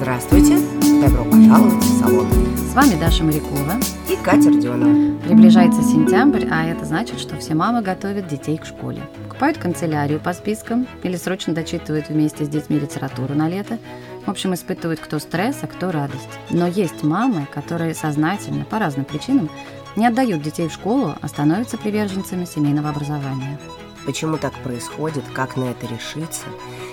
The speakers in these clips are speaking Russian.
Здравствуйте! Добро пожаловать в салон! С вами Даша Морякова и Катя Родионова. Приближается сентябрь, а это значит, что все мамы готовят детей к школе. Покупают канцелярию по спискам или срочно дочитывают вместе с детьми литературу на лето. В общем, испытывают кто стресс, а кто радость. Но есть мамы, которые сознательно, по разным причинам, не отдают детей в школу, а становятся приверженцами семейного образования. Почему так происходит, как на это решиться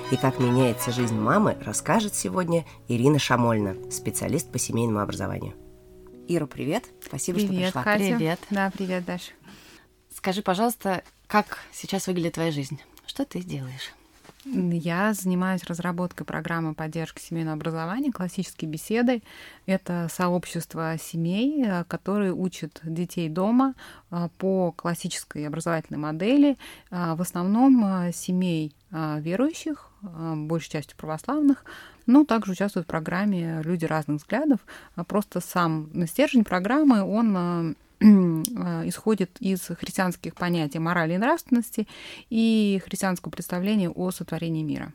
и как меняется жизнь мамы, расскажет сегодня Ирина Шамольна, специалист по семейному образованию. Ира, привет. Спасибо, привет, что пришла. Катя. Привет. Да, привет, Даша. Скажи, пожалуйста, как сейчас выглядит твоя жизнь? Что ты делаешь? Я занимаюсь разработкой программы поддержки семейного образования, классические беседы. Это сообщество семей, э, которые учат детей дома э, по классической образовательной модели, э, в основном семей верующих, большей частью православных, но также участвуют в программе люди разных взглядов. Просто сам стержень программы, он Э, исходит из христианских понятий морали и нравственности и христианского представления о сотворении мира.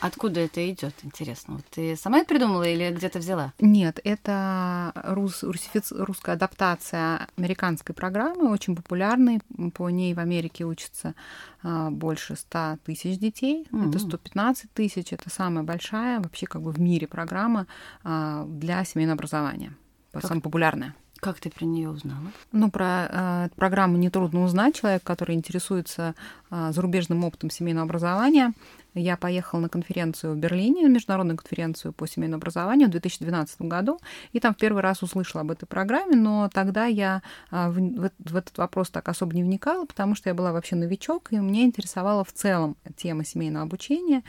Откуда это идет, интересно? Вот ты сама это придумала или где-то взяла? Нет, это рус, русифиц, русская адаптация американской программы, очень популярной. По ней в Америке учатся а, больше 100 тысяч детей. Mm-hmm. Это 115 тысяч. Это самая большая вообще как бы в мире программа а, для семейного образования. Как? Самая популярная. Как ты про нее узнала? Ну, про э, программу нетрудно узнать. Человек, который интересуется э, зарубежным опытом семейного образования, я поехала на конференцию в Берлине, международную конференцию по семейному образованию в 2012 году, и там в первый раз услышала об этой программе, но тогда я а, в, в этот вопрос так особо не вникала, потому что я была вообще новичок, и мне интересовала в целом тема семейного обучения,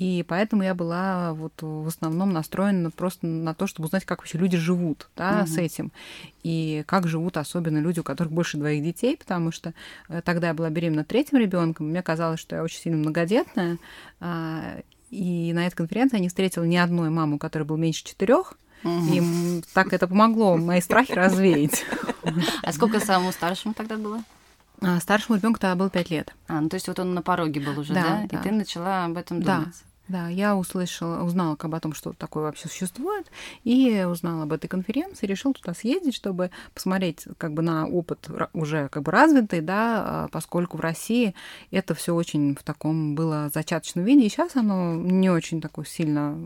и поэтому я была вот в основном настроена просто на то, чтобы узнать, как вообще люди живут да, угу. с этим, и как живут особенно люди, у которых больше двоих детей, потому что э, тогда я была беременна третьим ребенком, мне казалось, что я очень сильно многодетная, а, и на этой конференции я не встретила ни одной мамы, у которой был меньше четырех. Угу. И так это помогло мои страхи развеять. А сколько самому старшему тогда было? А старшему ребенку тогда было пять лет. А, ну то есть вот он на пороге был уже, да? да? да. И ты начала об этом думать. Да. Да, я услышала, узнала бы о том, что такое вообще существует, и узнала об этой конференции, решил туда съездить, чтобы посмотреть как бы на опыт уже как бы развитый, да, а, поскольку в России это все очень в таком было зачаточном виде, и сейчас оно не очень такое сильно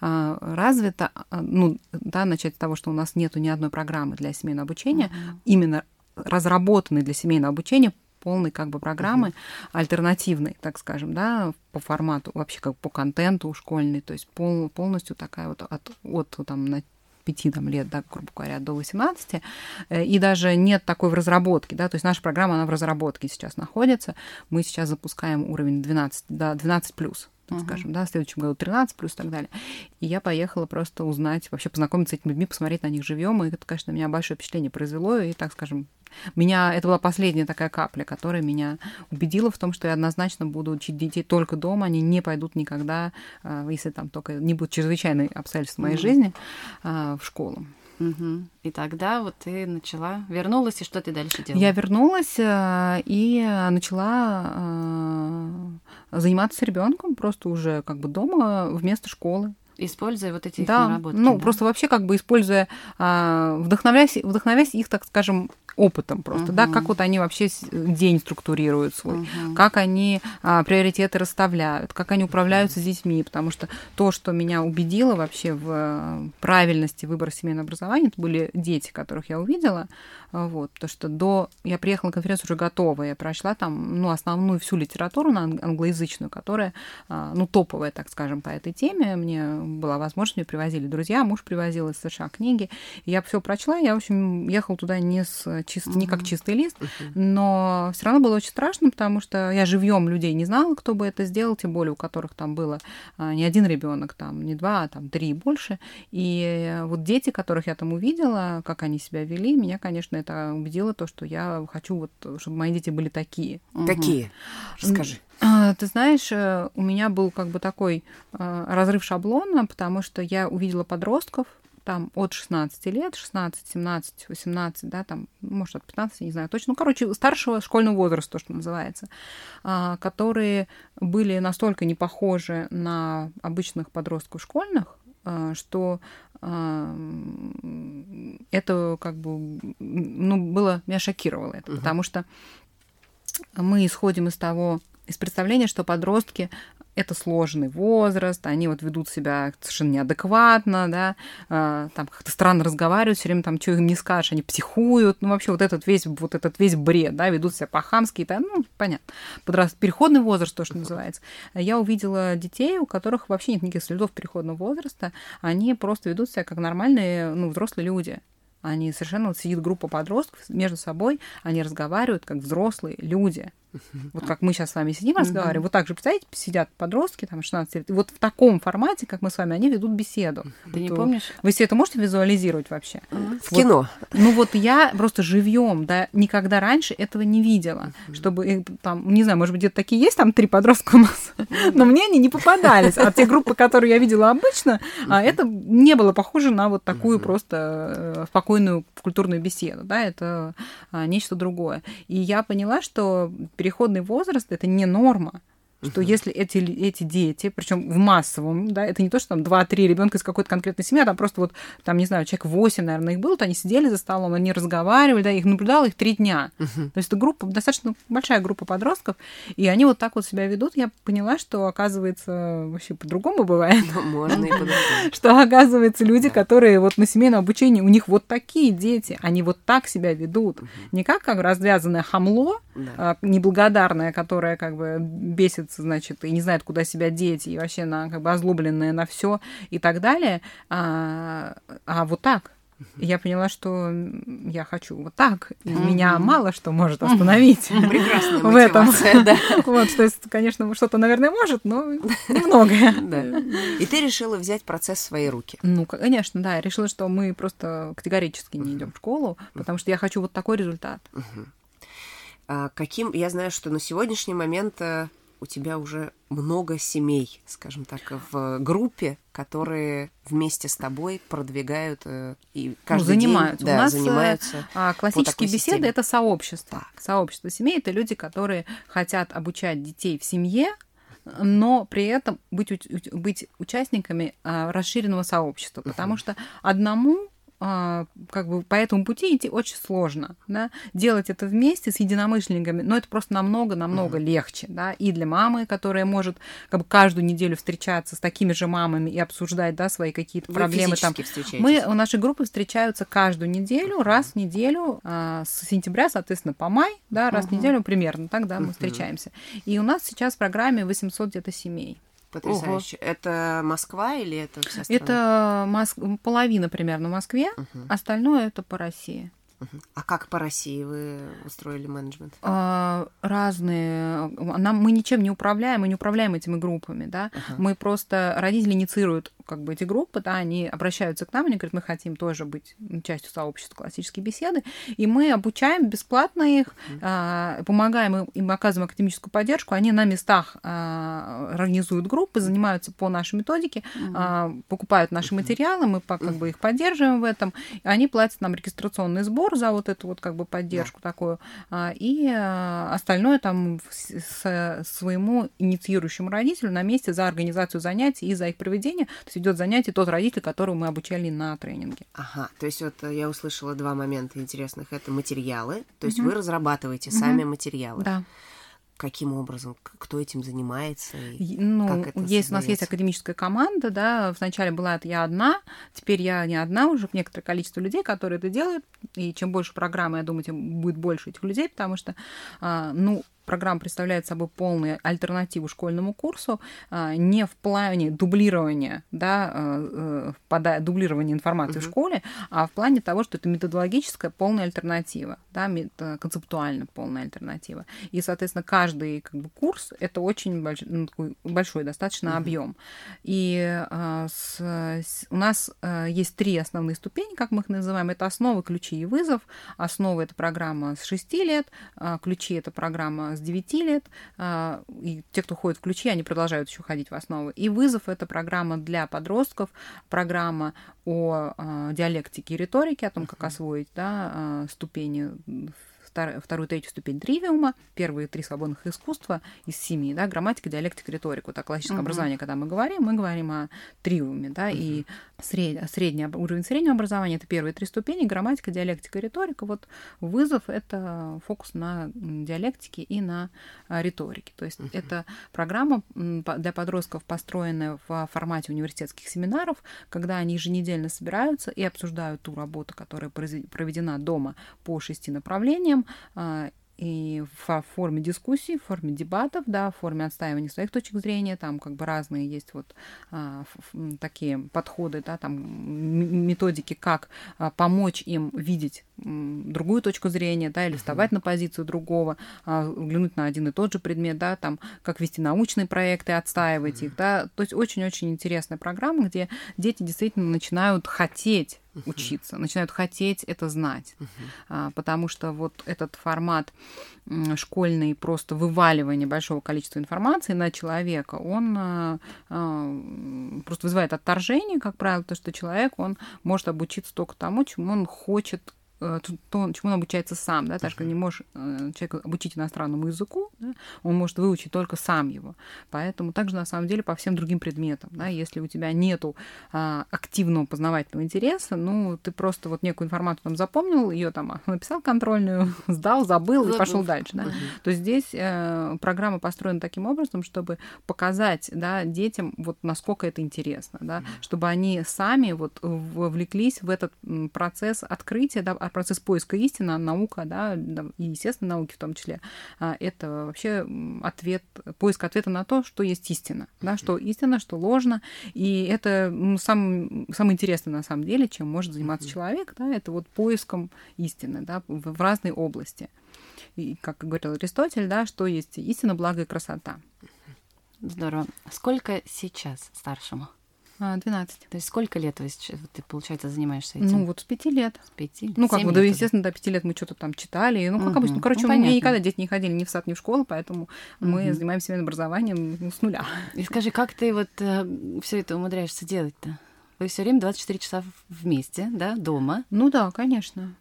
а, развито. А, ну, да, начать с того, что у нас нету ни одной программы для семейного обучения, uh-huh. именно разработанной для семейного обучения полной как бы программы uh-huh. альтернативной, так скажем, да, по формату, вообще как по контенту школьный, то есть пол, полностью такая вот от, от там на 5 там, лет, да, грубо говоря, до 18, э, и даже нет такой в разработке, да, то есть наша программа, она в разработке сейчас находится, мы сейчас запускаем уровень 12, да, 12 плюс, так uh-huh. скажем, да, в следующем году 13 плюс и так далее. И я поехала просто узнать, вообще познакомиться с этими людьми, посмотреть на них живьем, и это, конечно, меня большое впечатление произвело, и, так скажем, меня это была последняя такая капля, которая меня убедила в том, что я однозначно буду учить детей только дома, они не пойдут никогда, а, если там только не будут чрезвычайные обстоятельства моей mm-hmm. жизни, а, в школу. Угу. И тогда вот ты начала, вернулась, и что ты дальше делала? Я вернулась э, и начала заниматься ребенком просто уже как бы дома вместо школы используя вот эти да, наработки. Ну, да? просто вообще как бы используя, а, вдохновляясь, вдохновляясь их, так скажем, опытом просто, угу. да, как вот они вообще день структурируют свой, угу. как они а, приоритеты расставляют, как они управляются с детьми, потому что то, что меня убедило вообще в э, правильности выбора семейного образования, это были дети, которых я увидела, вот, потому что до... Я приехала на конференцию уже готовая, я прошла там, ну, основную всю литературу на англоязычную, которая, а, ну, топовая, так скажем, по этой теме. Мне была возможность, мне привозили друзья, муж привозил из США книги. Я все прочла, я, в общем, ехала туда не, с чист... не как чистый лист, но все равно было очень страшно, потому что я живьем людей не знала, кто бы это сделал, тем более у которых там было а, не один ребенок, там не два, а там три и больше. И вот дети, которых я там увидела, как они себя вели, меня, конечно, это убедило то, что я хочу вот, чтобы мои дети были такие. Какие? Расскажи. А, ты знаешь, э, у меня был как бы такой э, разрыв шаблона, потому что я увидела подростков, там от 16 лет, 16, 17, 18, да, там, может, от 15, не знаю точно, ну, короче, старшего школьного возраста, то, что называется, а, которые были настолько не похожи на обычных подростков школьных, а, что а, это как бы, ну, было, меня шокировало это, угу. потому что мы исходим из того, из представления, что подростки это сложный возраст, они вот ведут себя совершенно неадекватно, да, э, там как-то странно разговаривают, все время там, что им не скажешь, они психуют, ну, вообще вот этот весь, вот этот весь бред, да, ведут себя по-хамски, и ну, понятно, подраст... переходный возраст, то, что называется. Я увидела детей, у которых вообще нет никаких следов переходного возраста, они просто ведут себя как нормальные, ну, взрослые люди. Они совершенно вот сидит группа подростков между собой, они разговаривают как взрослые люди. Вот как мы сейчас с вами сидим, разговариваем, вот так же, представляете, сидят подростки, там, 16 лет, и вот в таком формате, как мы с вами, они ведут беседу. Ты не помнишь? Вы себе это можете визуализировать вообще? В кино. Ну вот я просто живьем, да, никогда раньше этого не видела, чтобы, там, не знаю, может быть, где-то такие есть, там три подростка у нас, но мне они не попадались. А те группы, которые я видела обычно, а это не было похоже на вот такую просто э, спокойную культурную беседу, да, это а, нечто другое. И я поняла, что переходный возраст это не норма что если эти, эти дети, причем в массовом, да, это не то, что там 2-3 ребенка из какой-то конкретной семьи, а там просто вот, там, не знаю, человек 8, наверное, их было, то они сидели за столом, они разговаривали, да, их наблюдала их три дня. Uh-huh. То есть это группа, достаточно большая группа подростков, и они вот так вот себя ведут. Я поняла, что, оказывается, вообще по-другому бывает. Ну, можно и по-другому. Что, оказывается, люди, которые вот на семейном обучении, у них вот такие дети, они вот так себя ведут. Не как, как развязанное хамло, а, неблагодарное, которое как бы бесит злится, значит, и не знает, куда себя деть, и вообще на, как бы озлобленная на все и так далее. А, а вот так. я поняла, что я хочу вот так. И mm-hmm. меня мало что может остановить Прекрасная в этом. Да. Вот, то есть, конечно, что-то, наверное, может, но немногое. Да. И ты решила взять процесс в свои руки. Ну, конечно, да. Я решила, что мы просто категорически не идем в школу, потому что я хочу вот такой результат. А каким, я знаю, что на сегодняшний момент э, у тебя уже много семей, скажем так, в группе, которые вместе с тобой продвигают э, и каждый ну, занимаются. день да, У нас занимаются. А, классические беседы системе. это сообщество. Так. Сообщество семей это люди, которые хотят обучать детей в семье, но при этом быть, быть участниками а, расширенного сообщества, потому uh-huh. что одному как бы по этому пути идти очень сложно, да, делать это вместе с единомышленниками, но это просто намного-намного uh-huh. легче, да, и для мамы, которая может как бы каждую неделю встречаться с такими же мамами и обсуждать, да, свои какие-то проблемы там. Мы, у нашей группы встречаются каждую неделю, раз в неделю, а, с сентября, соответственно, по май, да, раз uh-huh. в неделю примерно, так, да, мы встречаемся. И у нас сейчас в программе 800 где-то семей. Потрясающе. Ого. Это Москва или это вся страна? Это Моск... половина примерно в Москве, угу. остальное это по России. А как по России вы устроили менеджмент? А, разные. Нам, мы ничем не управляем, мы не управляем этими группами, да. Uh-huh. Мы просто родители инициируют как бы эти группы, да, они обращаются к нам, они говорят, мы хотим тоже быть частью сообщества классические беседы, и мы обучаем бесплатно их, uh-huh. помогаем им, оказываем академическую поддержку, они на местах а, организуют группы, занимаются по нашей методике, uh-huh. покупают наши материалы, мы как бы их поддерживаем в этом, они платят нам регистрационный сбор сбор за вот эту вот как бы поддержку да. такую, а, и а, остальное там своему инициирующему родителю на месте за организацию занятий и за их проведение. То есть идет занятие тот родитель, которого мы обучали на тренинге. Ага, то есть вот я услышала два момента интересных. Это материалы, то есть угу. вы разрабатываете угу. сами материалы. Да каким образом, кто этим занимается? И ну, как это есть, у нас есть академическая команда, да, вначале была это я одна, теперь я не одна, уже некоторое количество людей, которые это делают, и чем больше программы, я думаю, тем будет больше этих людей, потому что, а, ну, программа представляет собой полную альтернативу школьному курсу, а, не в плане дублирования, да, э, э, дублирования информации uh-huh. в школе, а в плане того, что это методологическая полная альтернатива, да, концептуально полная альтернатива. И, соответственно, каждый как бы, курс это очень больш, ну, такой большой достаточно uh-huh. объем. И а, с, с, у нас а, есть три основные ступени, как мы их называем. Это основы, ключи и вызов. Основа это программа с 6 лет, а, ключи это программа с с 9 лет, а, и те, кто ходит в ключи, они продолжают еще ходить в основу. И вызов — это программа для подростков, программа о а, диалектике и риторике, о том, как освоить да, а, ступени втор, вторую, третью ступень тривиума, первые три свободных искусства из семи, да, грамматика, диалектика, риторика. Вот о классическом uh-huh. образовании, когда мы говорим, мы говорим о тривиуме, да, uh-huh. и сред, средний уровень среднего образования это первые три ступени, грамматика, диалектика, риторика. Вот вызов это фокус на диалектике и на а, риторике. То есть uh-huh. это программа для подростков, построенная в формате университетских семинаров, когда они еженедельно собираются и обсуждают ту работу, которая проведена дома по шести направлениям, а, и в форме дискуссий, в форме дебатов, да, в форме отстаивания своих точек зрения, там как бы разные есть вот а, такие подходы, да, там методики, как а, помочь им видеть другую точку зрения, да, или вставать на позицию другого, а, взглянуть на один и тот же предмет, да, там, как вести научные проекты, отстаивать их, да, то есть очень-очень интересная программа, где дети действительно начинают хотеть учиться, начинают хотеть это знать, uh-huh. потому что вот этот формат школьный просто вываливание большого количества информации на человека, он а, а, просто вызывает отторжение, как правило, то что человек он может обучиться только тому, чему он хочет то, чему он обучается сам, да, так что не можешь э, человека обучить иностранному языку, да, он может выучить только сам его. Поэтому также на самом деле по всем другим предметам, да, если у тебя нету а, активного познавательного интереса, ну, ты просто вот некую информацию там запомнил, ее там написал контрольную, сдал, забыл, забыл. и пошел дальше, да, угу. то здесь э, программа построена таким образом, чтобы показать, да, детям вот насколько это интересно, да, угу. чтобы они сами вот вовлеклись в этот процесс открытия, да, процесс поиска истины, наука, да, и естественно науки в том числе, а, это вообще ответ, поиск ответа на то, что есть истина, да, что истина, что ложно, и это ну, сам, самое интересное на самом деле, чем может заниматься человек, да, это вот поиском истины, да, в, в разной области. И, как говорил Аристотель, да, что есть истина, благо и красота. Здорово. Сколько сейчас старшему? 12. То есть сколько лет вы, ты, получается, занимаешься этим? Ну, вот с пяти лет. С пяти? Ну, как бы, да, естественно, до пяти лет мы что-то там читали. Ну, как угу. обычно. Ну, короче, ну, меня никогда дети не ходили ни в сад, ни в школу, поэтому угу. мы занимаемся образованием ну, с нуля. И скажи, как ты вот э, все это умудряешься делать-то? Вы все время 24 часа вместе, да, дома? Ну да, конечно.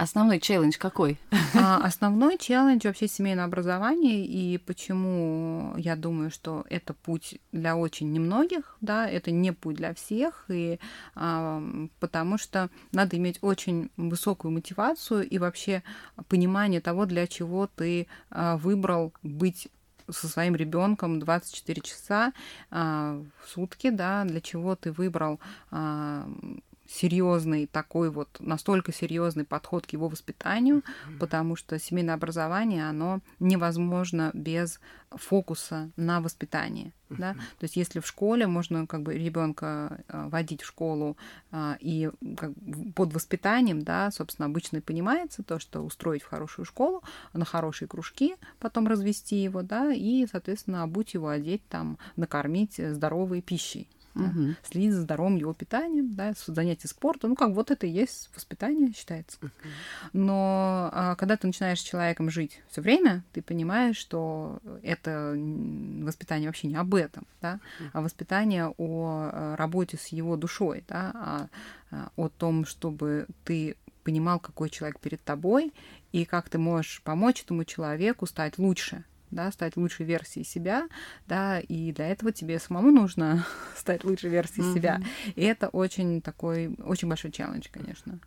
Основной челлендж какой? А, основной челлендж вообще семейное образование, и почему я думаю, что это путь для очень немногих, да, это не путь для всех, и а, потому что надо иметь очень высокую мотивацию и вообще понимание того, для чего ты а, выбрал быть со своим ребенком 24 часа а, в сутки, да, для чего ты выбрал а, серьезный такой вот, настолько серьезный подход к его воспитанию, mm-hmm. потому что семейное образование, оно невозможно без фокуса на воспитание. Mm-hmm. Да? То есть если в школе можно как бы ребенка а, водить в школу а, и как, под воспитанием, да, собственно, обычно и понимается то, что устроить в хорошую школу, на хорошие кружки, потом развести его, да, и, соответственно, обуть его, одеть там, накормить здоровой пищей угу. следить за здоровым его питанием, да, занятия спортом. Ну, как вот это и есть воспитание, считается. Угу. Но а, когда ты начинаешь с человеком жить все время, ты понимаешь, что это воспитание вообще не об этом, да, а воспитание о э, работе с его душой, да, а, а, о том, чтобы ты понимал, какой человек перед тобой, и как ты можешь помочь этому человеку стать лучше, да, стать лучшей версией себя, да, и для этого тебе самому нужно стать лучшей версией mm-hmm. себя. И это очень такой, очень большой челлендж, конечно.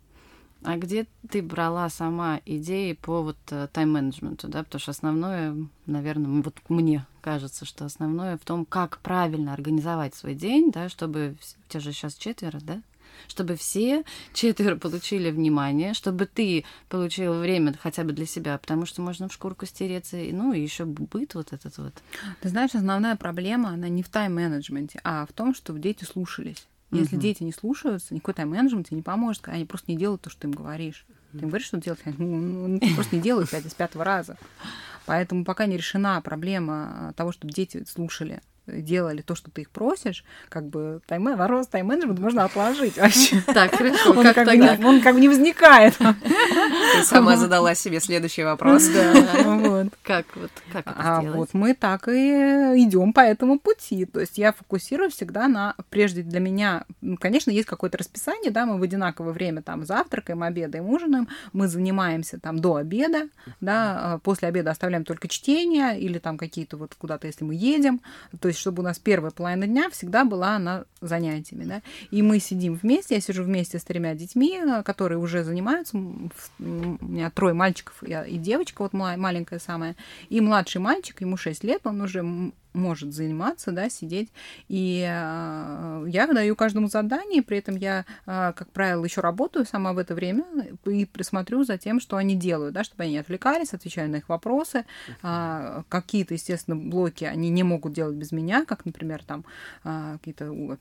А где ты брала сама идеи по вот э, тайм-менеджменту, да, потому что основное, наверное, вот мне кажется, что основное в том, как правильно организовать свой день, да, чтобы у тебя же сейчас четверо, да, чтобы все четверо получили внимание, чтобы ты получил время хотя бы для себя, потому что можно в шкурку стереться, ну и еще быт вот этот вот. Ты знаешь, основная проблема, она не в тайм-менеджменте, а в том, чтобы дети слушались. Если угу. дети не слушаются, никакой тайм-менеджмент тебе не поможет, они просто не делают то, что ты им говоришь. Ты им говоришь, что делать, они ну, просто не делают пять из пятого раза. Поэтому пока не решена проблема того, чтобы дети слушали делали то, что ты их просишь, как бы тайм вопрос тайм-менеджмент можно отложить вообще. Так, хорошо. Он как, бы не, он как бы не возникает. Ты сама задала себе следующий вопрос. Да, вот. Как вот как это А сделать? вот мы так и идем по этому пути. То есть я фокусирую всегда на, прежде для меня, ну, конечно, есть какое-то расписание, да, мы в одинаковое время там завтракаем, обедаем, ужинаем, мы занимаемся там до обеда, да, а после обеда оставляем только чтение или там какие-то вот куда-то, если мы едем, то есть чтобы у нас первая половина дня всегда была на занятиями, да, и мы сидим вместе, я сижу вместе с тремя детьми, э, которые уже занимаются, у меня трое мальчиков и девочка, вот ма- маленькая самая, и младший мальчик, ему 6 лет, он уже может заниматься, да, сидеть. И э, я даю каждому задание, при этом я, э, как правило, еще работаю сама в это время и присмотрю за тем, что они делают, да, чтобы они не отвлекались, отвечаю на их вопросы. А, Какие-то, естественно, блоки они не могут делать без меня, как, например, там а, какие-то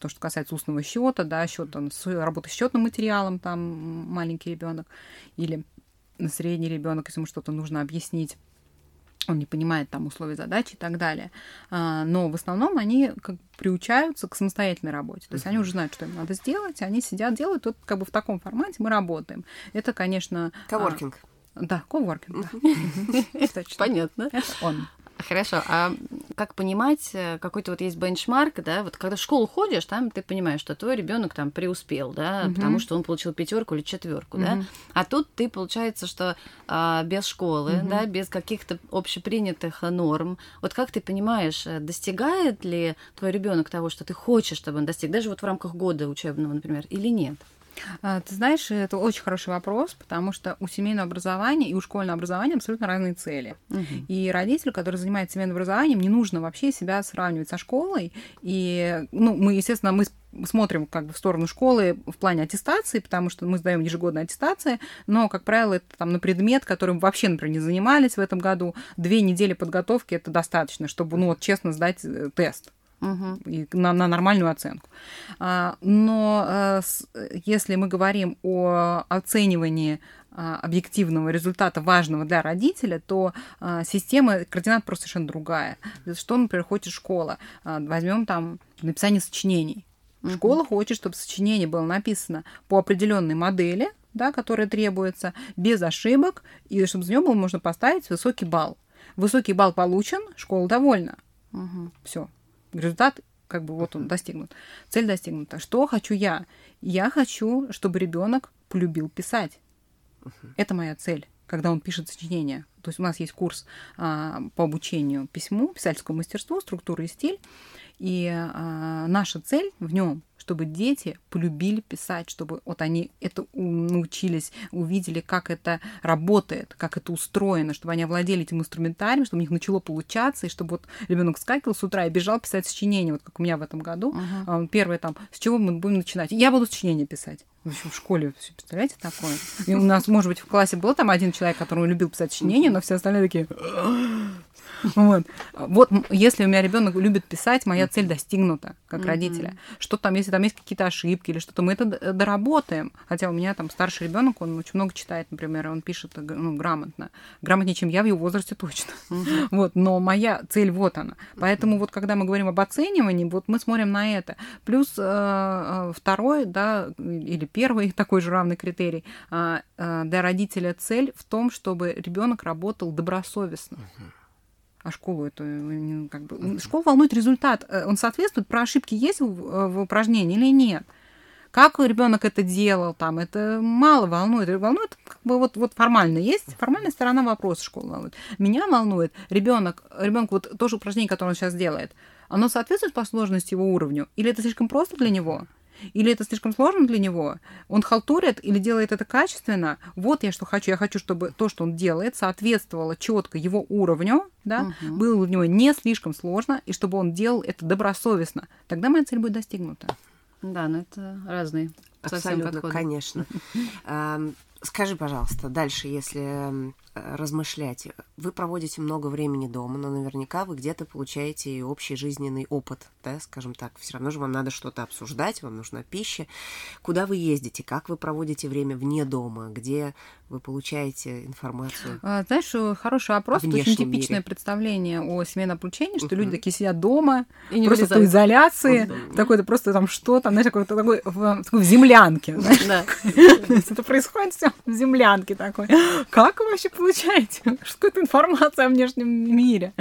то, что касается устного счета, да, счет, там, с- счетным материалом, там маленький ребенок или средний ребенок, если ему что-то нужно объяснить он не понимает там условия задачи и так далее. А, но в основном они как бы приучаются к самостоятельной работе. То есть они уже знают, что им надо сделать, они сидят, делают. Вот как бы в таком формате мы работаем. Это, конечно... а, Коворкинг. да, коворкинг, да. Точно. Понятно. Он. Хорошо, а как понимать, э, какой-то вот есть бенчмарк, да, вот когда в школу ходишь, там ты понимаешь, что твой ребенок там преуспел, да, Мгм. потому что он получил пятерку или четверку, да, Мгм. а тут ты, получается, что а, без школы, Мгм. да, без каких-то общепринятых э, норм, вот как ты понимаешь, э, достигает ли твой ребенок того, что ты хочешь, чтобы он достиг, даже вот в рамках года учебного, например, или нет? А, Ты знаешь, это очень хороший вопрос, потому что у семейного образования и у школьного образования абсолютно разные цели. Мгм. И родителю, который занимается семейным образованием, не нужно вообще себя сравнивать со школой. И, ну, мы, естественно, мы смотрим как бы в сторону школы в плане аттестации, потому что мы сдаем ежегодные аттестации, но, как правило, это там на предмет, которым вообще, например, не занимались в этом году. Две недели подготовки это достаточно, чтобы, ну, вот честно сдать э, тест Мгм. и на, на нормальную оценку. А, Но э, с- если мы говорим о оценивании а, объективного результата важного для родителя, то а, система координат просто совершенно другая. Что, например, хочет школа? А, Возьмем там написание сочинений. Школа хочет, чтобы сочинение было написано по определенной модели, да, которая требуется, без ошибок, и чтобы за него было можно поставить высокий балл. Высокий балл получен, школа довольна. Мгм. Все. Результат, как бы вот он достигнут. Цель достигнута. Что хочу я? Я хочу, чтобы ребенок полюбил писать. Это моя цель, когда он пишет сочинение. То есть у нас есть курс а, по обучению письму, писательскому мастерству, структура и стиль. И а, наша цель в нем, чтобы дети полюбили писать, чтобы вот они это научились, увидели, как это работает, как это устроено, чтобы они овладели этим инструментарием, чтобы у них начало получаться, и чтобы вот ребенок скакивал с утра и бежал писать сочинение, вот как у меня в этом году. Он Первое там, с чего мы будем начинать? Я буду сочинение писать. В общем, в школе, представляете, такое? И у нас, может быть, в классе был там один человек, который любил писать сочинение, но все остальные такие... Вот. вот если у меня ребенок любит писать, моя цель достигнута как родителя. Что там, если там есть какие-то ошибки или что-то, мы это доработаем. Хотя у меня там старший ребенок, он очень много читает, например, и он пишет ну, грамотно. Грамотнее, чем я в его возрасте точно. Вот, но моя цель вот она. Поэтому вот когда мы говорим об оценивании, вот мы смотрим на это. Плюс э, э, второй, да, или первый такой же равный критерий а, э, для родителя цель в том, чтобы ребенок работал добросовестно. А школу это не- как бы школу волнует результат. Э, Он соответствует, про ошибки есть в, э, в упражнении или нет? Как ребенок это делал, там, это мало волнует. Волнует, как бы вот, вот формально есть, формальная сторона вопроса школы волнует. Меня волнует ребенок, ребенок вот то же упражнение, которое он сейчас делает, оно соответствует по сложности его уровню? Или это слишком просто для него? Или это слишком сложно для него? Он халтурит или делает это качественно? Вот я что хочу. Я хочу, чтобы то, что он делает, соответствовало четко его уровню, да, Мгм. было для него не слишком сложно, и чтобы он делал это добросовестно. Тогда моя цель будет достигнута. Да, но это разные совсем Абсолютно, подходы. конечно. Ам, Скажи, пожалуйста, дальше, если м, размышлять. Вы проводите много времени дома, но наверняка вы где-то получаете и общий жизненный опыт, да, скажем так. Все равно же вам надо что-то обсуждать, вам нужна пища. Куда вы ездите, как вы проводите время вне дома, где вы получаете информацию? А, знаешь, э, хороший вопрос. Очень типичное мире. представление о семейном обучении, что uh-huh. люди такие сидят дома, и не просто в изоляции, uh-huh. такой-то просто там что-то, знаешь, такой, такой, в, такой в землянке. Это происходит все в землянке такой. Как вообще получаете какую-то информацию о внешнем мире?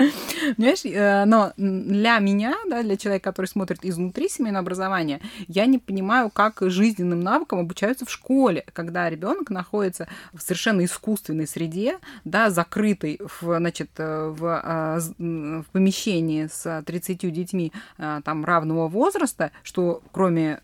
Понимаешь, э, но для меня, да, для человека, который смотрит изнутри семейного образования, я не понимаю, как жизненным навыкам обучаются в школе, когда ребенок находится в совершенно искусственной среде, да, закрытой в, значит, э, в, а, в помещении с 30 детьми э, там равного возраста, что кроме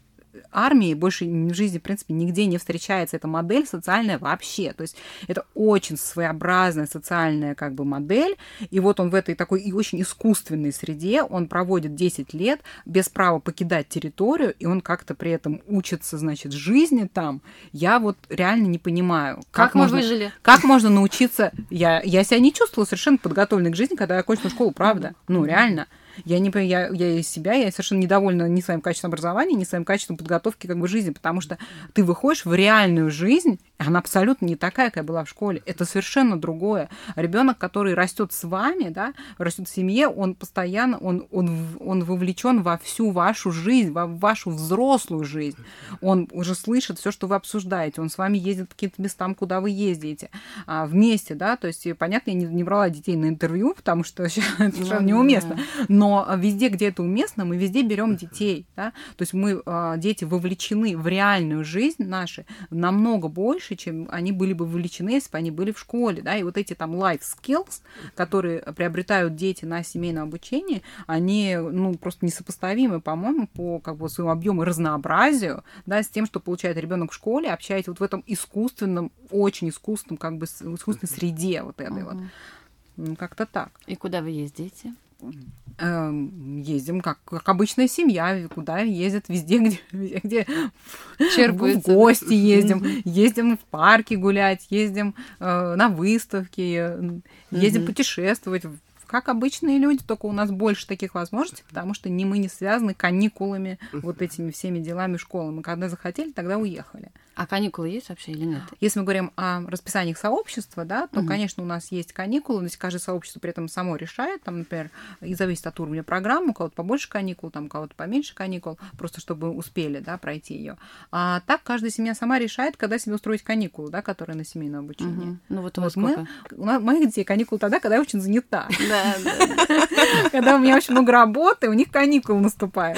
армии больше в жизни, в принципе, нигде не встречается эта модель социальная вообще. То есть это очень своеобразная социальная как бы модель. И вот он в этой такой и очень искусственной среде, он проводит 10 лет без права покидать территорию, и он как-то при этом учится, значит, жизни там. Я вот реально не понимаю. Как, как можно, выжили? Как можно научиться... Я, я себя не чувствовала совершенно подготовленной к жизни, когда я окончила школу, правда. Ну, реально. Я не я, я из себя, я совершенно недовольна ни своим качеством образования, ни своим качеством подготовки как бы жизни, потому что ты выходишь в реальную жизнь, она абсолютно не такая, какая была в школе. Это совершенно другое. Ребенок, который растет с вами, да, растет в семье, он постоянно, он, он, он вовлечен во всю вашу жизнь, во вашу взрослую жизнь. Он уже слышит все, что вы обсуждаете. Он с вами ездит по каким-то местам, куда вы ездите. А, вместе, да, то есть, понятно, я не, не брала детей на интервью, потому что это совершенно неуместно. Но везде, где это уместно, мы везде берем детей, да, то есть мы, а, дети вовлечены в реальную жизнь наши намного больше, чем они были бы вовлечены, если бы они были в школе, да, и вот эти там life skills, которые приобретают дети на семейном обучении, они, ну, просто несопоставимы, по-моему, по как бы своему объему и разнообразию, да, с тем, что получает ребенок в школе, общаясь вот в этом искусственном, очень искусственном, как бы искусственной среде вот этой uh-huh. вот. Ну, как-то так. И куда вы ездите? Эм, ездим как, как обычная семья, куда ездят? Везде, где, где в гости ездим, ездим в парке гулять, ездим э, на выставки, ездим путешествовать как обычные люди, только у нас больше таких возможностей, потому что не мы не связаны каникулами, вот этими всеми делами школы. Мы когда захотели, тогда уехали. А каникулы есть вообще или нет? Если мы говорим о расписаниях сообщества, да, то, угу. конечно, у нас есть каникулы, но каждое сообщество при этом само решает, там, например, и зависит от уровня программы, у кого-то побольше каникул, там, у кого-то поменьше каникул, просто чтобы успели, да, пройти ее. А так каждая семья сама решает, когда себе устроить каникулы, да, которые на семейное обучение. Угу. Ну вот, вот мы, у нас, моих детей каникулы тогда, когда я очень занята. Да, да. Когда у меня очень много работы, у них каникулы наступают.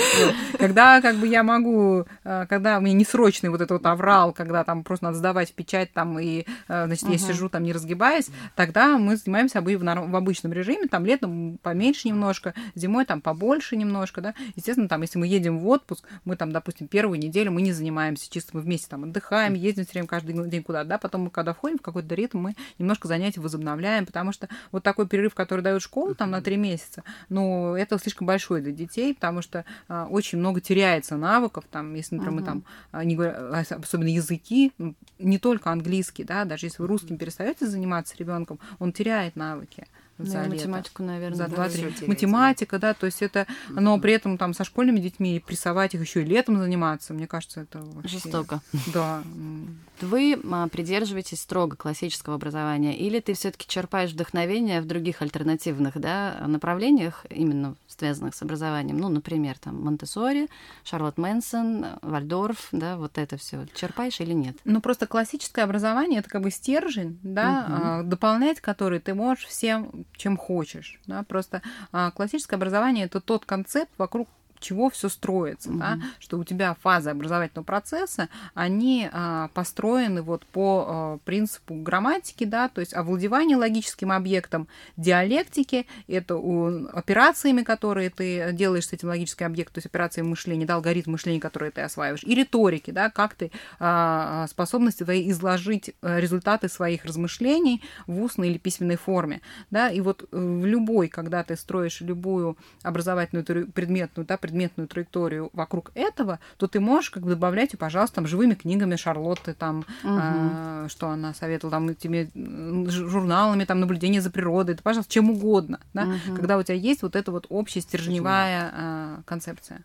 Когда как бы я могу, э, когда у меня несрочный вот этот вот аврал, когда там просто надо сдавать печать там, и, э, значит, я сижу там, не разгибаясь, тогда мы занимаемся в, в обычном режиме, там летом поменьше немножко, зимой там побольше немножко, да. Естественно, там, если мы едем в отпуск, мы там, допустим, первую неделю мы не занимаемся, чисто мы вместе там отдыхаем, ездим все время каждый день куда-то, да, потом мы когда входим в какой-то ритм, мы немножко занятия возобновляем, потому что вот такой перерыв, который дает школа там на три месяца, ну, это слишком большой для детей, потому что а, очень много теряется навыков, там, если, например, uh-huh. мы там, а, не говоря, а, особенно языки, не только английский, да, даже если вы русским перестаете заниматься ребенком, он теряет навыки за ну, математику, наверное, за два три математика, да, то есть это, но при этом там со школьными детьми прессовать их еще и летом заниматься, мне кажется, это вообще... жестоко. Да. Вы а, придерживаетесь строго классического образования, или ты все-таки черпаешь вдохновение в других альтернативных, да, направлениях, именно связанных с образованием, ну, например, там Монтессори, Шарлотт Мэнсон, Вальдорф, да, вот это все черпаешь или нет? Ну, просто классическое образование это как бы стержень, да, угу. дополнять который ты можешь всем чем хочешь. Да? Просто а, классическое образование это тот концепт, вокруг чего все строится, mm-hmm. да, что у тебя фазы образовательного процесса, они а, построены вот по а, принципу грамматики, да, то есть овладевание логическим объектом, диалектики, это у, операциями, которые ты делаешь с этим логическим объектом, то есть операции мышления, да, алгоритм мышления, который ты осваиваешь, и риторики, да, как ты а, способности твои изложить э, результаты своих размышлений в устной или письменной форме, да, и вот в любой, когда ты строишь любую образовательную предметную, да, предметную предметную траекторию вокруг этого, то ты можешь как бы добавлять, пожалуйста, там, живыми книгами Шарлотты, там, угу. э, что она советовала, там, тебе журналами, там, наблюдение за природой, это, пожалуйста, чем угодно, да, угу. когда у тебя есть вот эта вот общая стержневая э, концепция.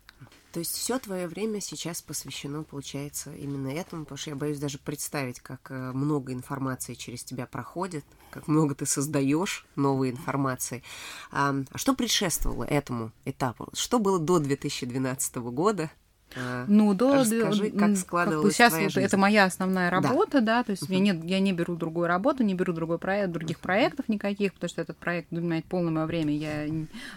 То есть все твое время сейчас посвящено, получается, именно этому, потому что я боюсь даже представить, как э, много информации через тебя проходит, как много ты создаешь новой информации. А что предшествовало этому этапу? Что было до 2012 года? А, ну, до Расскажи, как складывалась как сейчас вот жизнь. это моя основная работа, да, да то есть uh-huh. я, не, я не беру другую работу, не беру другой проект, других проектов никаких, потому что этот проект занимает полное мое время, я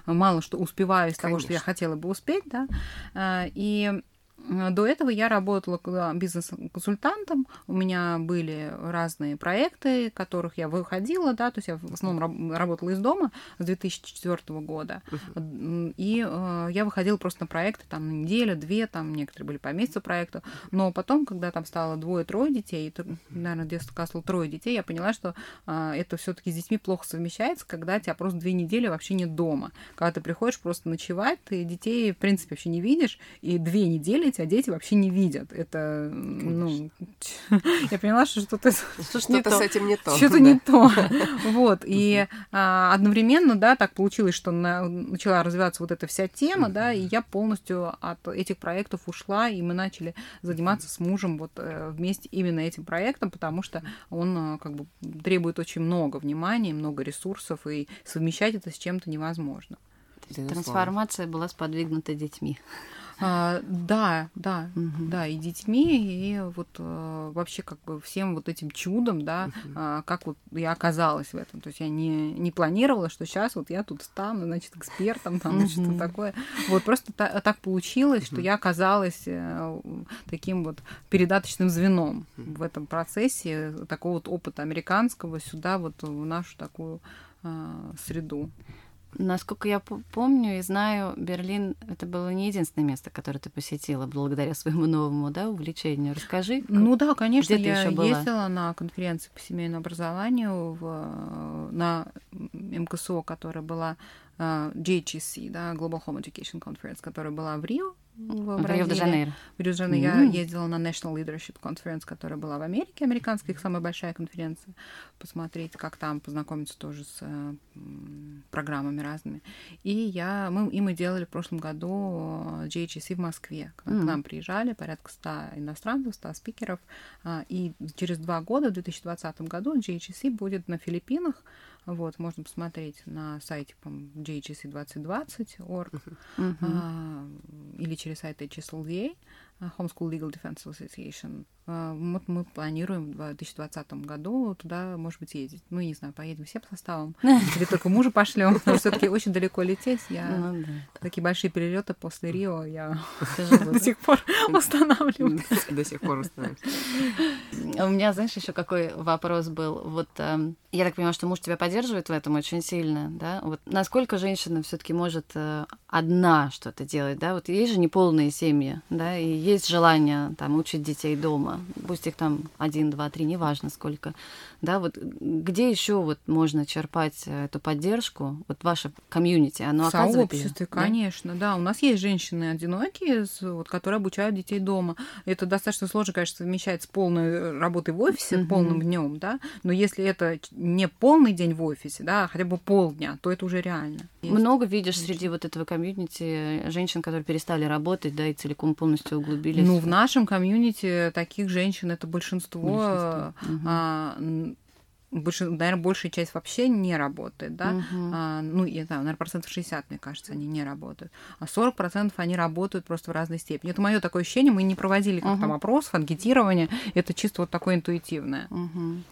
мало что успеваю из Конечно. того, что я хотела бы успеть, да, а, и до этого я работала бизнес-консультантом, у меня были разные проекты, которых я выходила, да, то есть я в основном работала из дома с 2004 года, и э, я выходила просто на проекты там на неделю, две, там некоторые были по месяцу проекта, но потом, когда там стало двое-трое детей, наверное, детство стало трое детей, я поняла, что э, это все таки с детьми плохо совмещается, когда тебя просто две недели вообще нет дома, когда ты приходишь просто ночевать, ты детей, в принципе, вообще не видишь, и две недели тебя дети вообще не видят. Это, ну, я поняла, что что-то что-то с этим не то. Что-то не то. Вот. И а, одновременно, да, так получилось, что начала развиваться вот эта вся тема, да, и я полностью от этих проектов ушла, и мы начали заниматься с мужем вот э, вместе именно этим проектом, потому что он э, как бы требует очень много внимания, много ресурсов, и совмещать это с чем-то невозможно. Трансформация была сподвигнута детьми. А, да, да, угу. да, и детьми, и вот а, вообще как бы всем вот этим чудом, да, угу. как вот я оказалась в этом. То есть я не, не планировала, что сейчас вот я тут стану, значит, экспертом, там, угу. что такое. Вот просто та, так получилось, угу. что я оказалась а, таким вот передаточным звеном угу. в этом процессе такого вот опыта американского сюда, вот в нашу такую а, среду. Насколько я помню и знаю, Берлин это было не единственное место, которое ты посетила благодаря своему новому да, увлечению. Расскажи. Ну да, конечно, где я ездила на конференции по семейному образованию в, на МКСО, которая была JHC, да, Global Home Education Conference, которая была в Рио, в, Рио-де-Жанейро. В Рио-де-Жанейро. Mm-hmm. Я ездила на National Leadership Conference, которая была в Америке, американская, их самая большая конференция, посмотреть, как там, познакомиться тоже с э, программами разными. И я, мы, и мы делали в прошлом году JHC в Москве. К, mm-hmm. к нам приезжали порядка 100 иностранцев, 100 спикеров. Э, и через два года, в 2020 году, JHC будет на Филиппинах, вот, можно посмотреть на сайте, по JHC2020.org uh-huh. а, или через сайт HSLDA, Homeschool Legal Defense Association. А, вот мы планируем в 2020 году туда, может быть, ездить. Ну, не знаю, поедем всем составом. Или только мужа пошлем. Все-таки очень далеко лететь. Я ну, да. такие большие перелеты после Рио я до сих пор устанавливаю. До сих пор устанавливаю. У меня, знаешь, еще какой вопрос был. Вот эм, я так понимаю, что муж тебя поддерживает в этом очень сильно, да? Вот насколько женщина все-таки может э, одна что-то делать, да? Вот есть же неполные семьи, да, и есть желание там учить детей дома дома, пусть их там один, два, три, неважно сколько, да, вот где еще вот можно черпать э, эту поддержку, вот ваше комьюнити, оно оказывает сообществе, да? конечно, да, у нас есть женщины одинокие, вот, которые обучают детей дома, это достаточно сложно, конечно, совмещать с полной э, работой в офисе, mm-hmm. полным днем, да, но если это не полный день в офисе, да, а хотя бы полдня, то это уже реально. Есть. Много видишь среди вот этого комьюнити женщин, которые перестали работать, да, и целиком полностью углубились? Ну, в нашем комьюнити таких женщин это большинство. большинство. Угу. А, больше, наверное, большая часть вообще не работает, да, uh-huh. а, ну, я знаю, наверное, процентов 60, мне кажется, они не работают, а 40 процентов они работают просто в разной степени. Это мое такое ощущение, мы не проводили как uh-huh. там опросов, анкетирования, это чисто вот такое интуитивное. Uh-huh.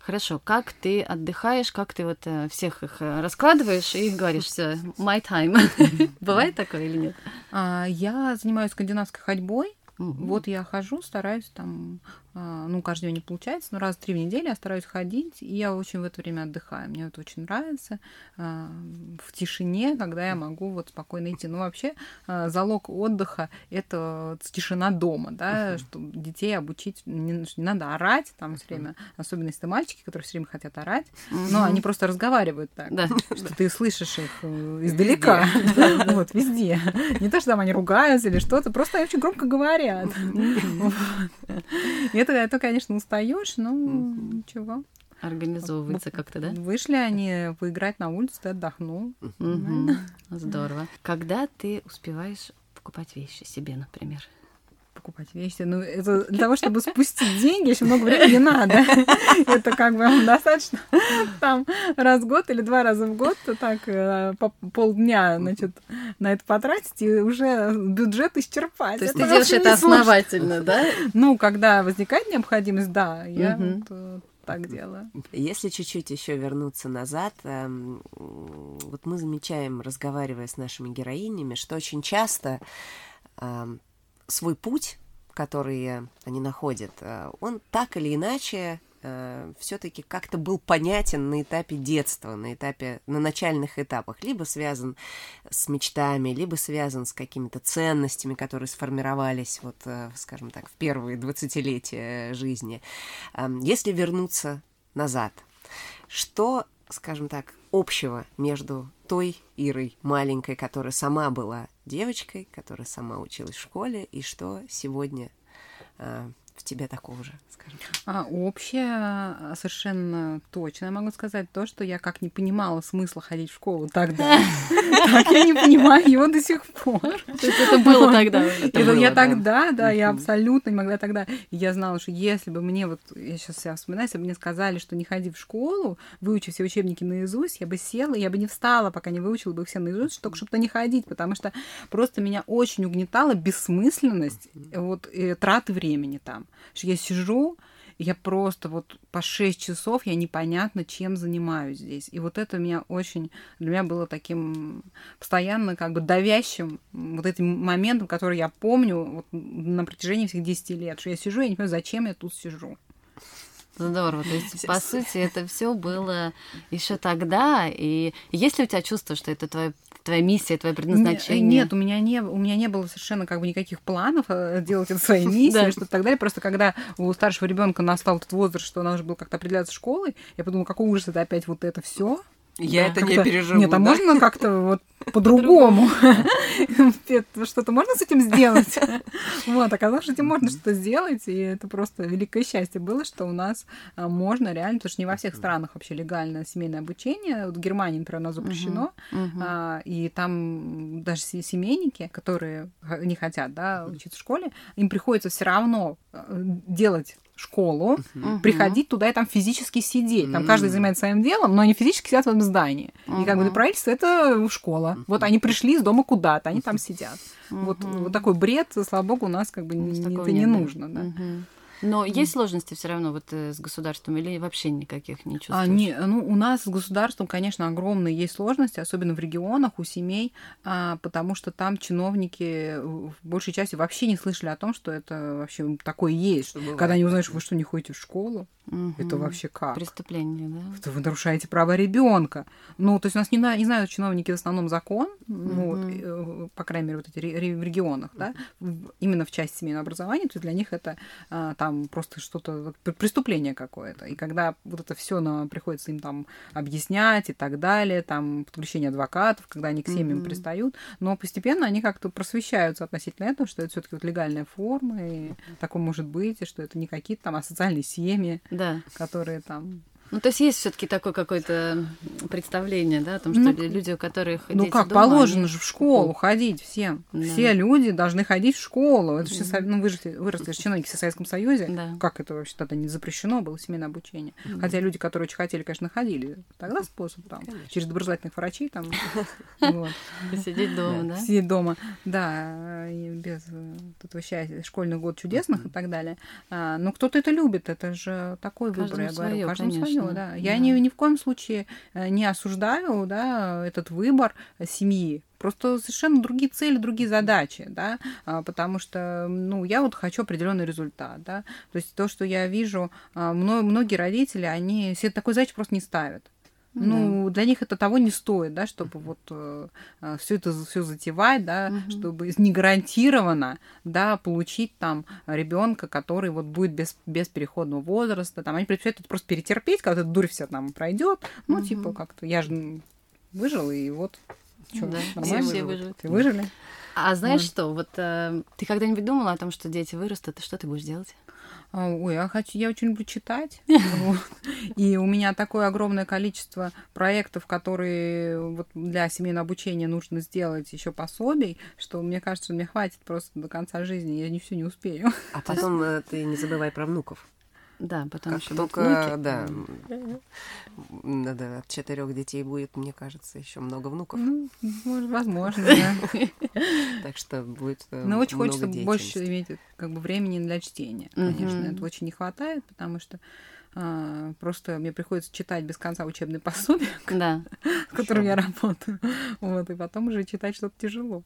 Хорошо, как ты отдыхаешь, как ты вот э, всех их э, раскладываешь и говоришь, все, my time. Бывает такое или нет? А, я занимаюсь скандинавской ходьбой, Угу. Вот я хожу, стараюсь там, ну, каждый день не получается, но раз в три в неделю я стараюсь ходить, и я очень в это время отдыхаю. Мне это очень нравится. А, в тишине, когда я могу вот спокойно идти. Ну, вообще, а, залог отдыха — это тишина дома, да, uh что детей обучить не, не надо орать там все время, особенно если это мальчики, которые все время хотят орать, uh но они просто разговаривают так, да. что ты слышишь их э, издалека, вот, везде. Не то, что там они ругаются или что-то, просто они очень громко говорят. Это, это, конечно, устаешь, но ничего. Организовывается как-то, да? Вышли они поиграть на улице, ты отдохнул. Здорово. Когда ты успеваешь покупать вещи себе, например? Покупать вещи. Ну, это для того, чтобы спустить деньги, еще много времени надо. Это как бы достаточно там раз в год или два раза в год так э, по полдня, значит, на это потратить и уже бюджет исчерпать. То есть ты делаешь это основательно, да? Ну, когда возникает необходимость, да, я э, так делаю. Если чуть-чуть еще вернуться назад, эм, вот мы замечаем, разговаривая с нашими героинями, что очень часто эм, свой путь, который они находят, э, он так или иначе э, все-таки как-то был понятен на этапе детства, на этапе, на начальных этапах, либо связан с мечтами, либо связан с какими-то ценностями, которые сформировались, вот, э, скажем так, в первые двадцатилетия жизни. Эм, если вернуться назад, что, скажем так, общего между той Ирой маленькой, которая сама была девочкой, которая сама училась в школе, и что сегодня э, в тебе такого же, скажем так? А, общее, а, совершенно точно я могу сказать то, что я как не понимала смысла ходить в школу тогда, так я не понимаю его до сих пор. То есть это было тогда? Я тогда, да, я абсолютно не могла тогда. Я знала, что если бы мне, вот я сейчас себя вспоминаю, если бы мне сказали, что не ходи в школу, выучи все учебники наизусть, я бы села, я бы не встала, пока не выучила бы все наизусть, только чтобы не ходить, потому что просто меня очень угнетала бессмысленность вот траты времени там что я сижу, я просто вот по 6 часов я непонятно чем занимаюсь здесь. И вот это меня очень, для меня было таким постоянно как бы давящим вот этим моментом, который я помню вот на протяжении всех 10 лет, что я сижу, я не понимаю, зачем я тут сижу. Здорово. То есть, по сути, это все было еще тогда. И есть ли у тебя чувство, что это твое твоя миссия, твое предназначение? Нет, у меня не, у меня не было совершенно как бы никаких планов э, делать это своей миссией, что так далее. Просто когда у старшего ребенка настал этот возраст, что она уже была как-то определяться школой, я подумала, какой ужас это опять вот это все. Я это не переживу. Нет, а можно как-то вот по-другому. Что-то можно с этим сделать? Вот, оказалось, что этим можно что-то сделать, и это просто великое счастье было, что у нас а, можно реально, потому что не во всех странах вообще легально семейное обучение. Вот в Германии, например, оно запрещено, а, и там даже семейники, которые не хотят да, учиться в школе, им приходится все равно а, делать школу, uh-huh. приходить туда и там физически сидеть. Там uh-huh. каждый занимается своим делом, но они физически сидят в этом здании. Uh-huh. И как бы для правительства это школа. Uh-huh. Вот они пришли из дома куда-то, они там сидят. Uh-huh. Вот, вот такой бред, слава богу, у нас как бы не, это не нужно. Да. Uh-huh. Но есть сложности все равно вот э, с государством или вообще никаких не чувствуешь? А, не, ну, у нас с государством, конечно, огромные есть сложности, особенно в регионах, у семей, а, потому что там чиновники в большей части вообще не слышали о том, что это вообще такое есть. Что Когда они узнают, что вы что, не ходите в школу? Угу. Это вообще как? Преступление, да? Это вы нарушаете права ребенка. Ну, то есть у нас не, не знают чиновники в основном закон, угу. ну, вот, э, по крайней мере, вот эти в регионах, да, именно в части семейного образования, то есть для них это а, там просто что-то, преступление какое-то. И когда вот это все приходится им там объяснять и так далее, там подключение адвокатов, когда они к семьям угу. пристают, но постепенно они как-то просвещаются относительно этого, что это все-таки вот легальная форма, и такое может быть, и что это не какие-то там асоциальные семьи да. которые там ну, то есть есть все-таки такое какое-то представление, да, о том, что ну, люди, у которых Ну, как дома, положено они... же в школу ходить всем. Да. Все люди должны ходить в школу. Это все, ну, выросли, выросли чиновники в Советском Союзе. Да. Как это вообще тогда не запрещено было, семейное обучение? Да. Хотя люди, которые очень хотели, конечно, ходили. Тогда способ там, конечно. через доброжелательных врачей там. Сидеть дома, да? Сидеть дома, да, без э, этого счастья, школьный год чудесных и так далее. А, но кто-то это любит, это же такой выбор, я говорю, каждому свое поняла, да. Я да. Ни, ни в коем случае э, не осуждаю, да, этот выбор семьи. Просто совершенно другие цели, другие задачи, да, а, потому что, ну, я вот хочу определенный результат, да. То есть то, что я вижу, а, многие родители, они себе такой задачи просто не ставят. Ну, да. для них это того не стоит, да, чтобы вот э, э все это все затевать, да, угу. чтобы не гарантированно, да, получить там ребенка, который вот будет без, без переходного возраста, там, они предпочитают это просто перетерпеть, когда эта дурь вся там пройдет, ну, угу. типа как-то, я же выжил, и вот, что, да, нормально? Все выжили. Ты выжили? А знаешь вот. что, вот э, ты когда-нибудь думала о том, что дети вырастут, и что ты будешь делать? А, ой, я хочу, я очень люблю читать. И у меня такое огромное количество проектов, которые вот для семейного обучения нужно сделать еще пособий, что мне кажется, что мне хватит просто до конца жизни, я не все не успею. А потом э, ты не забывай про внуков. Да, потом как еще только, да, надо от четырех детей будет, мне кажется, еще много внуков. Ну, может, возможно, да. Так что будет э, Но очень хочется больше иметь как бы времени для чтения, конечно. Это очень не хватает, потому что а, просто мне приходится читать без конца учебные пособия, да. с которым я работаю. Вот, и потом уже читать что-то тяжело.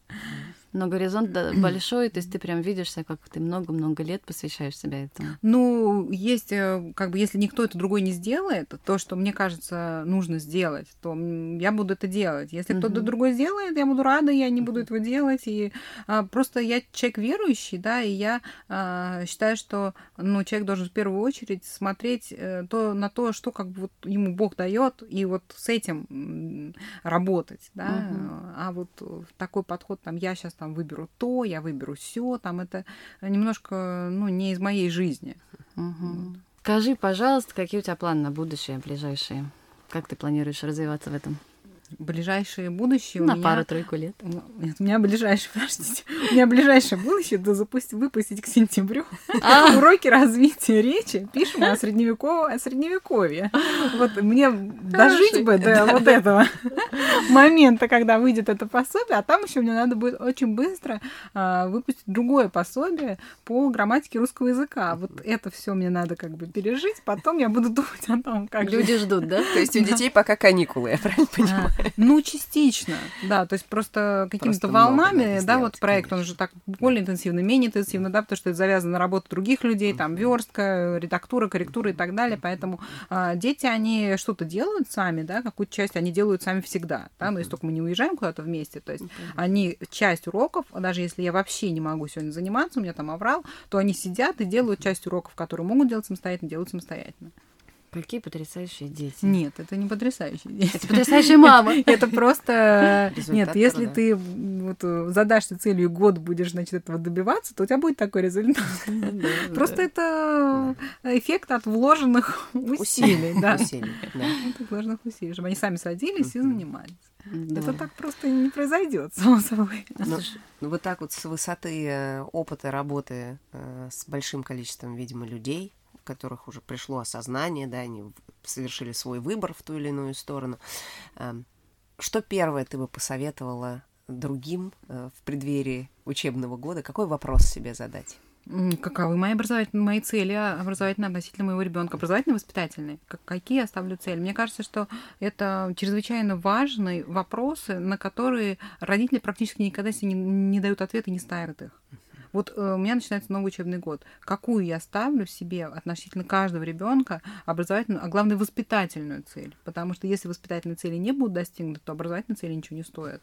Но горизонт большой, то есть ты прям видишься, как ты много-много лет посвящаешь себя этому. Ну, есть, э, как бы, если никто это другой не сделает, то, что мне кажется, нужно сделать, то я буду это делать. Если uh-huh. кто-то другой сделает, я буду рада, я не буду этого делать. И а, просто я человек верующий, да, и я а, считаю, что ну, человек должен в первую очередь смотреть а, то, на то, что как бы вот ему Бог дает, и вот с этим работать, да. Uh-huh. А вот такой подход, там, я сейчас там выберу то, я выберу все, там это немножко, ну, не из моей жизни. Угу. Скажи, пожалуйста, какие у тебя планы на будущее, ближайшие? Как ты планируешь развиваться в этом? Ближайшее будущее на пару-тройку лет. Нет, у меня ближайшее, подождите, у меня ближайшее будущее это запустить, выпустить к сентябрю а. уроки развития речи. Пишем о, средневеково... о средневековье. Вот мне дожить бы до вот этого момента, когда выйдет это пособие, а там еще мне надо будет очень быстро а, выпустить другое пособие по грамматике русского языка. Вот это все мне надо как бы пережить, потом я буду думать о том, как Люди ждут, да? То есть у детей пока каникулы, я правильно понимаю? Ну, частично, да, то есть просто какими-то волнами, да, вот проект, он же так более интенсивный, менее интенсивный, да, потому что это завязано на работу других людей, там, верстка, редактура, корректура и так далее, поэтому а, дети, они что-то делают сами, да, какую-то часть они делают сами всегда, да, но если только мы не уезжаем куда-то вместе, то есть они часть уроков, даже если я вообще не могу сегодня заниматься, у меня там аврал, то они сидят и делают часть уроков, которые могут делать самостоятельно, делают самостоятельно. Какие потрясающие дети. Нет, это не потрясающие дети. Это потрясающая мама. Это просто... Нет, если ты вот задашься целью год будешь, значит, этого добиваться, то у тебя будет такой результат. Просто это эффект от вложенных усилий. Да. От вложенных усилий, чтобы они сами садились и занимались. Это так просто не произойдет, само собой. Ну, ну, вот так вот с высоты э, опыта работы э, с большим количеством, видимо, людей, которых уже пришло осознание, да, они совершили свой выбор в ту или иную сторону. Эм, что первое ты бы посоветовала другим э, в преддверии учебного года? Какой вопрос себе задать? Каковы мои образовательные, мои цели образовательные относительно моего ребенка? Образовательно-воспитательные? Какие я ставлю цели? Мне кажется, что это чрезвычайно важные вопросы, на которые родители практически никогда себе не, не дают ответа и не ставят их. Вот э, у меня начинается новый учебный год. Какую я ставлю себе относительно каждого ребенка образовательную, а главное воспитательную цель? Потому что если воспитательные цели не будут достигнуты, то образовательные цели ничего не стоят.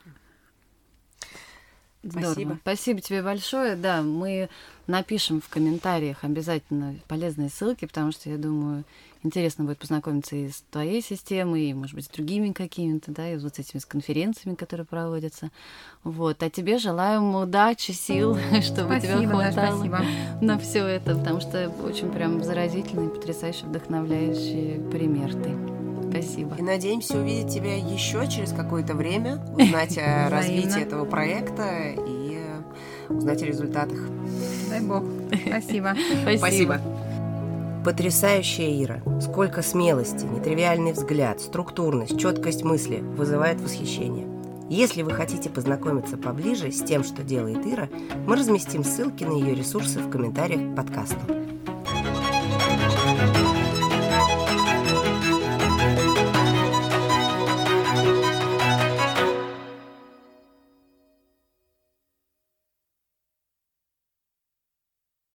Здорово. Спасибо. Спасибо тебе большое. Да, мы напишем в комментариях обязательно полезные ссылки, потому что я думаю, интересно будет познакомиться и с твоей системой, и, может быть, с другими какими-то, да, и вот с этими с конференциями, которые проводятся. Вот. А тебе желаем удачи, сил, чтобы спасибо, тебя хватало да, на все это, потому что очень прям заразительный, потрясающий, вдохновляющий пример ты. Спасибо. И надеемся увидеть тебя еще через какое-то время, узнать о развитии этого проекта и узнать о результатах. Дай бог. Спасибо. Спасибо. Потрясающая Ира. Сколько смелости, нетривиальный взгляд, структурность, четкость мысли вызывает восхищение. Если вы хотите познакомиться поближе с тем, что делает Ира, мы разместим ссылки на ее ресурсы в комментариях к подкасту.